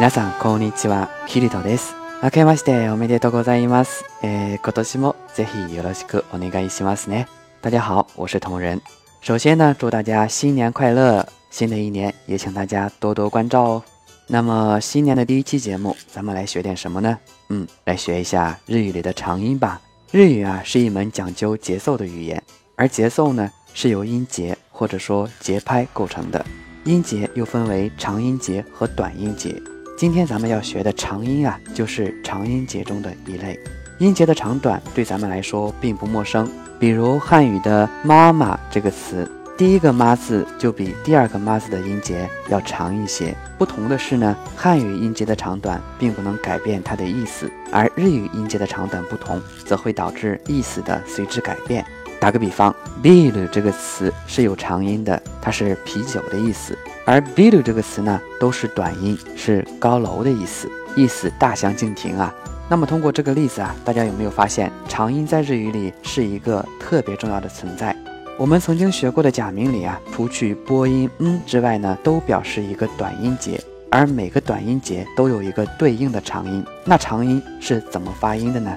皆さん、こんにちは。ヒルトです。明けましておめでとうございます。えー、今年もぜひよろしくお願いしますね。大家好、我是同仁。首先呢、祝大家新年快乐。新的一年、也请大家多多关照哦。那么、新年的第一期节目、咱们来学点什么呢嗯、来学一下日语里的长音吧。日语啊、是一门讲究节奏的语言。而节奏呢、是由音节、或者说节拍构成的。音节又分为长音节和短音节。今天咱们要学的长音啊，就是长音节中的一类。音节的长短对咱们来说并不陌生，比如汉语的“妈妈”这个词，第一个“妈”字就比第二个“妈”字的音节要长一些。不同的是呢，汉语音节的长短并不能改变它的意思，而日语音节的长短不同，则会导致意思的随之改变。打个比方，biru 这个词是有长音的，它是啤酒的意思；而 biru 这个词呢，都是短音，是高楼的意思，意思大相径庭啊。那么通过这个例子啊，大家有没有发现，长音在日语里是一个特别重要的存在？我们曾经学过的假名里啊，除去播音嗯之外呢，都表示一个短音节，而每个短音节都有一个对应的长音。那长音是怎么发音的呢？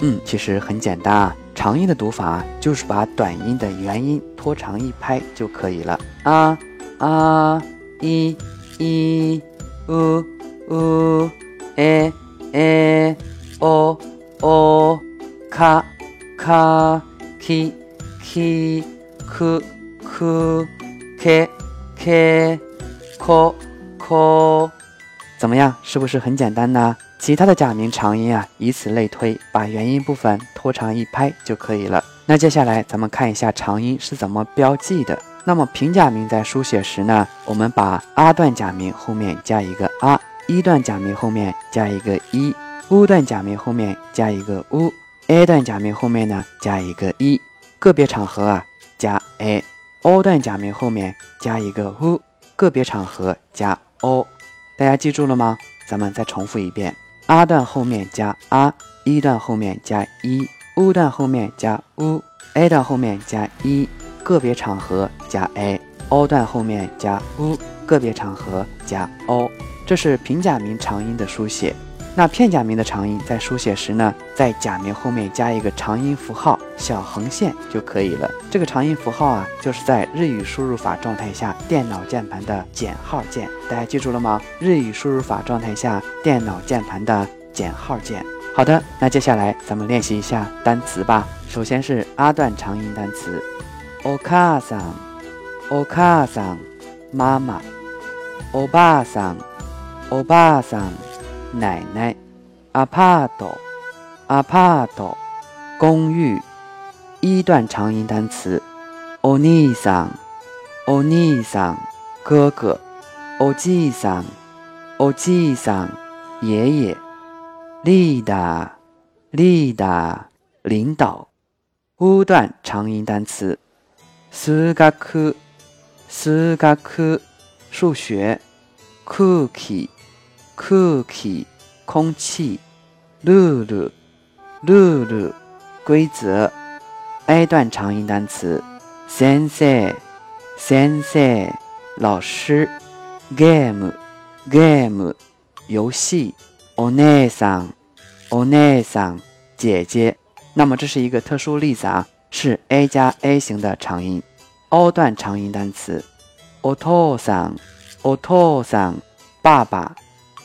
嗯，其实很简单啊。长音的读法就是把短音的元音拖长一拍就可以了。啊啊，一一，呜呜，诶诶，哦哦，卡卡，k k，k k，k k，可可，怎么样？是不是很简单呢？其他的假名长音啊，以此类推，把元音部分拖长一拍就可以了。那接下来咱们看一下长音是怎么标记的。那么平假名在书写时呢，我们把阿段假名后面加一个阿，一段假名后面加一个一，乌段假名后面加一个乌，a 段假名后面呢加一个一，个别场合啊加 a，o 段假名后面加一个 u，个别场合加 o。大家记住了吗？咱们再重复一遍。阿段后面加 a，一段后面加一，u 段后面加 u，a 段后面加一，个别场合加 a，o 段后面加 u，个别场合加 o，这是平假名长音的书写。那片假名的长音在书写时呢，在假名后面加一个长音符号小横线就可以了。这个长音符号啊，就是在日语输入法状态下电脑键盘的减号键。大家记住了吗？日语输入法状态下电脑键盘的减号键。好的，那接下来咱们练习一下单词吧。首先是阿段长音单词，お母さん、お母さん、妈妈、おばあさん、おばあさん。奶奶，apart，apart，公寓，一段长音单词，o ni san，o ni san，哥哥，o ji san，o ji san，爷爷，leader，leader，领导，五段长音单词 数学数学数学，cookie。cookie 空气，rule，rule 规则，a 段长音单词，sensei，sensei 老师，game，game 游戏，onesan，onesan 姐姐。那么这是一个特殊例子啊，是 a 加 a 型的长音，o 段长音单词，otosan，otosan 爸爸。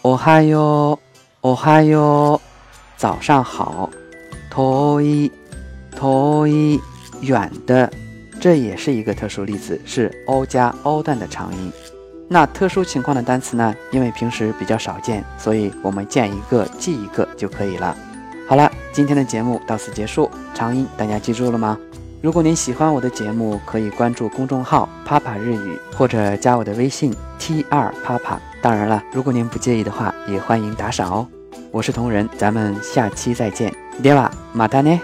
哦哈哟，哦哈哟，早上好。托伊，托伊，远的，这也是一个特殊例子，是 o 加 o 段的长音。那特殊情况的单词呢？因为平时比较少见，所以我们见一个记一个就可以了。好了，今天的节目到此结束。长音大家记住了吗？如果您喜欢我的节目，可以关注公众号“啪啪日语”或者加我的微信 “t 二啪啪”。当然了，如果您不介意的话，也欢迎打赏哦。我是同仁，咱们下期再见。ではまたね。